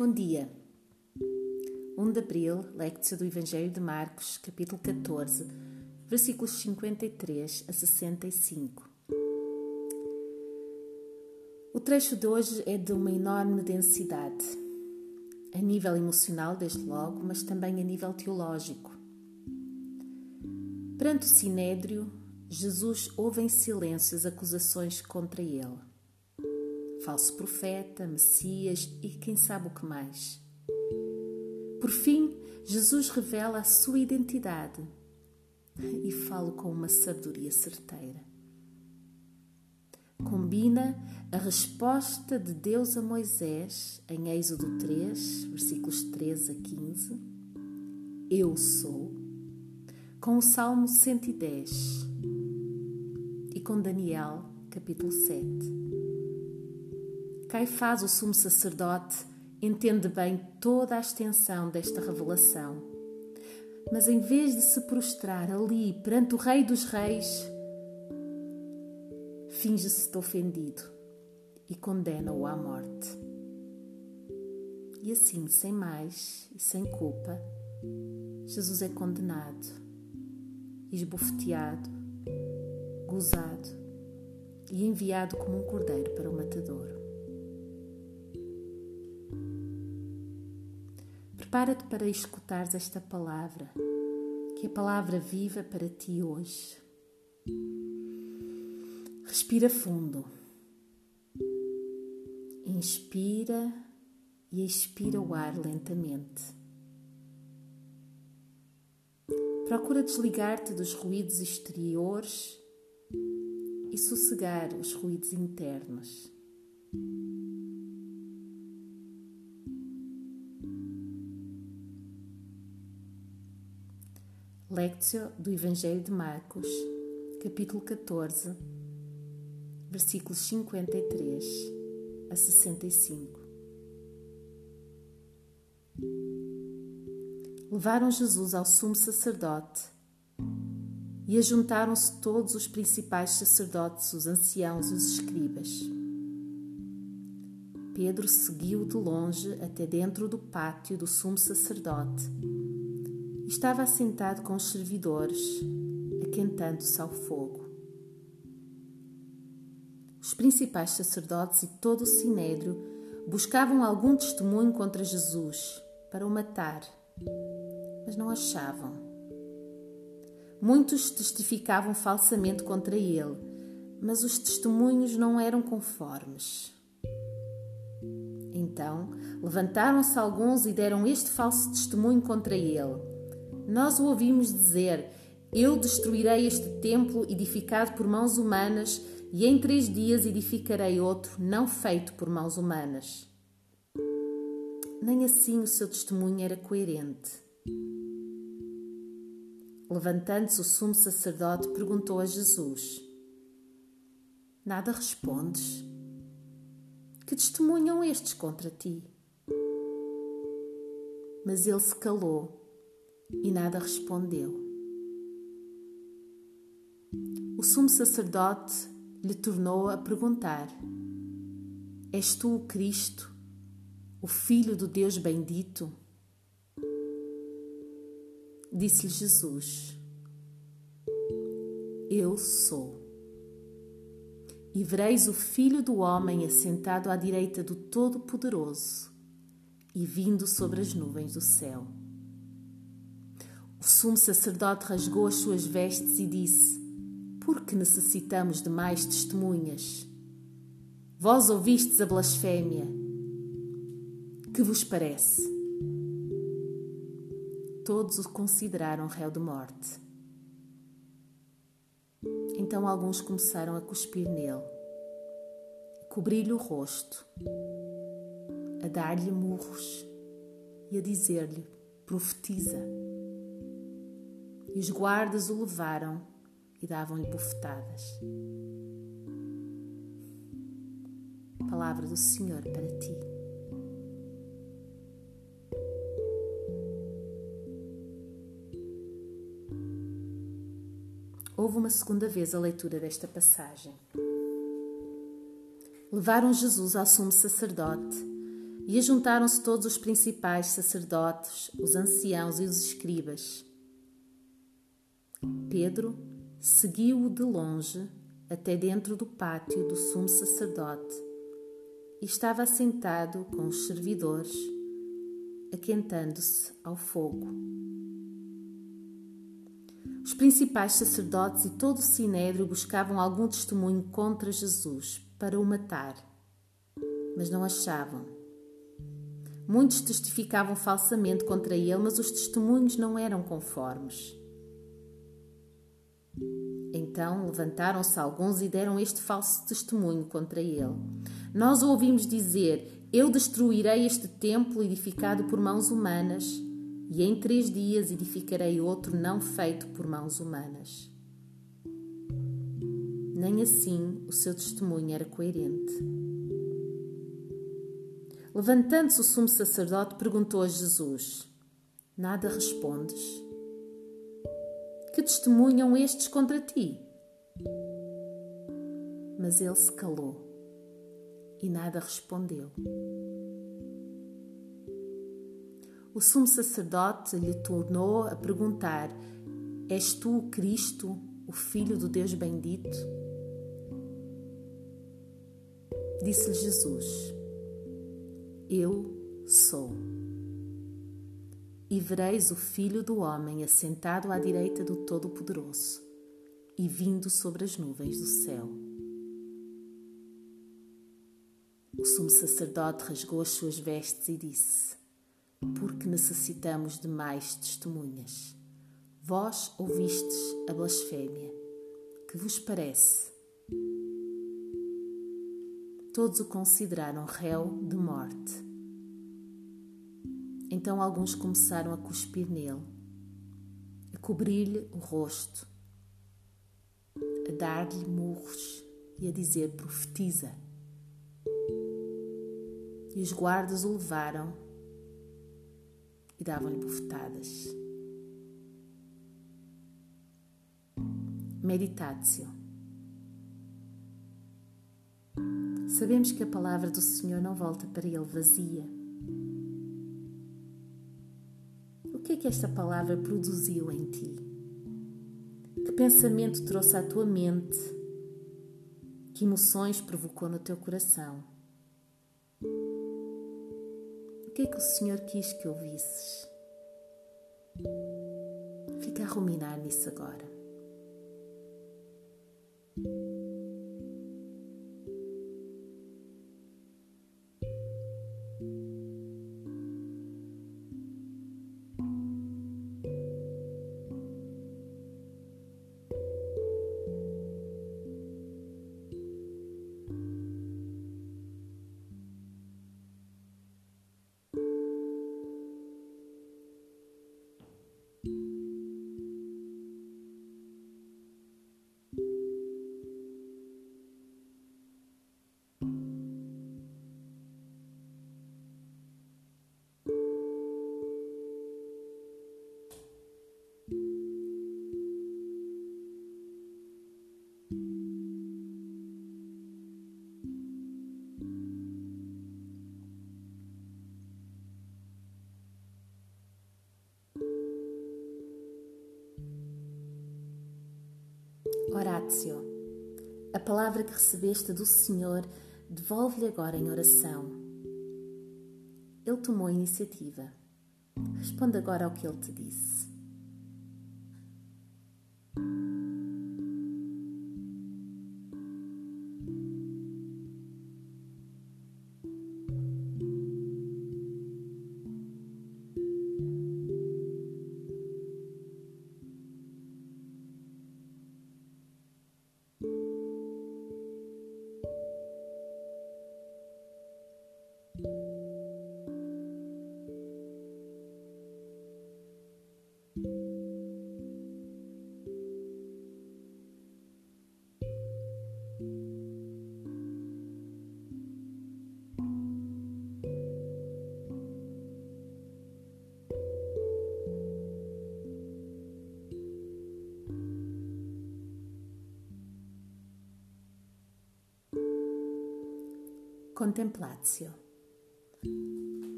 Bom dia. 1 de abril, lectio do Evangelho de Marcos, capítulo 14, versículos 53 a 65. O trecho de hoje é de uma enorme densidade, a nível emocional, desde logo, mas também a nível teológico. Perante o sinédrio, Jesus ouve em silêncio as acusações contra ele falso profeta, Messias e quem sabe o que mais. Por fim, Jesus revela a sua identidade e fala com uma sabedoria certeira. Combina a resposta de Deus a Moisés em Êxodo 3, versículos 13 a 15, Eu sou, com o Salmo 110 e com Daniel, capítulo 7. Caifás, o sumo sacerdote, entende bem toda a extensão desta revelação. Mas em vez de se prostrar ali perante o Rei dos Reis, finge-se ofendido e condena-o à morte. E assim, sem mais e sem culpa, Jesus é condenado, esbofeteado, gozado e enviado como um cordeiro para o matadouro. Prepara-te para escutares esta palavra, que é a palavra viva para ti hoje. Respira fundo. Inspira e expira o ar lentamente. Procura desligar-te dos ruídos exteriores e sossegar os ruídos internos. Lectio do Evangelho de Marcos, capítulo 14, versículos 53 a 65. Levaram Jesus ao sumo sacerdote e ajuntaram-se todos os principais sacerdotes, os anciãos e os escribas. Pedro seguiu de longe até dentro do pátio do sumo sacerdote Estava assentado com os servidores, aquentando-se ao fogo. Os principais sacerdotes e todo o sinédrio buscavam algum testemunho contra Jesus para o matar, mas não achavam. Muitos testificavam falsamente contra ele, mas os testemunhos não eram conformes. Então levantaram-se alguns e deram este falso testemunho contra ele nós o ouvimos dizer: Eu destruirei este templo edificado por mãos humanas, e em três dias edificarei outro não feito por mãos humanas. Nem assim o seu testemunho era coerente. Levantando-se o sumo sacerdote, perguntou a Jesus: Nada respondes? Que testemunham estes contra ti? Mas ele se calou e nada respondeu. O sumo sacerdote lhe tornou a perguntar: És tu o Cristo, o Filho do Deus bendito? Disse-lhe Jesus: Eu sou. E vereis o Filho do Homem assentado à direita do Todo-Poderoso e vindo sobre as nuvens do céu. O sumo sacerdote rasgou as suas vestes e disse: Por que necessitamos de mais testemunhas? Vós ouvistes a blasfémia. Que vos parece? Todos o consideraram réu de morte. Então alguns começaram a cuspir nele, cobrir-lhe o rosto, a dar-lhe murros e a dizer-lhe: Profetiza. E os guardas o levaram e davam-lhe bufetadas. Palavra do Senhor para ti. Houve uma segunda vez a leitura desta passagem. Levaram Jesus ao sumo sacerdote E ajuntaram-se todos os principais sacerdotes, os anciãos e os escribas. Pedro seguiu-o de longe até dentro do pátio do sumo sacerdote e estava sentado com os servidores, aquentando-se ao fogo. Os principais sacerdotes e todo o sinédrio buscavam algum testemunho contra Jesus para o matar, mas não achavam. Muitos testificavam falsamente contra ele, mas os testemunhos não eram conformes. Então levantaram-se alguns e deram este falso testemunho contra ele. Nós ouvimos dizer: Eu destruirei este templo edificado por mãos humanas, e em três dias edificarei outro não feito por mãos humanas. Nem assim o seu testemunho era coerente. Levantando-se o sumo sacerdote, perguntou a Jesus: Nada respondes? Que testemunham estes contra ti? Mas ele se calou e nada respondeu. O sumo sacerdote lhe tornou a perguntar: És tu o Cristo, o Filho do Deus bendito? Disse-lhe Jesus: eu sou. E vereis o Filho do Homem assentado à direita do Todo-Poderoso e vindo sobre as nuvens do céu. O sumo sacerdote rasgou as suas vestes e disse: Porque necessitamos de mais testemunhas. Vós ouvistes a blasfémia. Que vos parece? Todos o consideraram réu de morte. Então alguns começaram a cuspir nele, a cobrir-lhe o rosto, a dar-lhe murros e a dizer: profetiza. E os guardas o levaram e davam-lhe bofetadas. Meditatio. Sabemos que a palavra do Senhor não volta para Ele vazia. O que é que esta palavra produziu em ti? Que pensamento trouxe à tua mente? Que emoções provocou no teu coração? O que é que o Senhor quis que ouvisses? Fica a ruminar nisso agora. Horácio, a palavra que recebeste do Senhor, devolve-lhe agora em oração. Ele tomou a iniciativa. Responde agora ao que ele te disse. Contemplatio.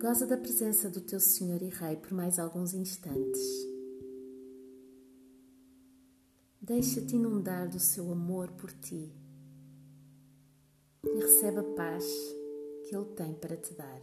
Goza da presença do teu Senhor e Rei por mais alguns instantes. Deixa-te inundar do seu amor por ti e recebe a paz que Ele tem para te dar.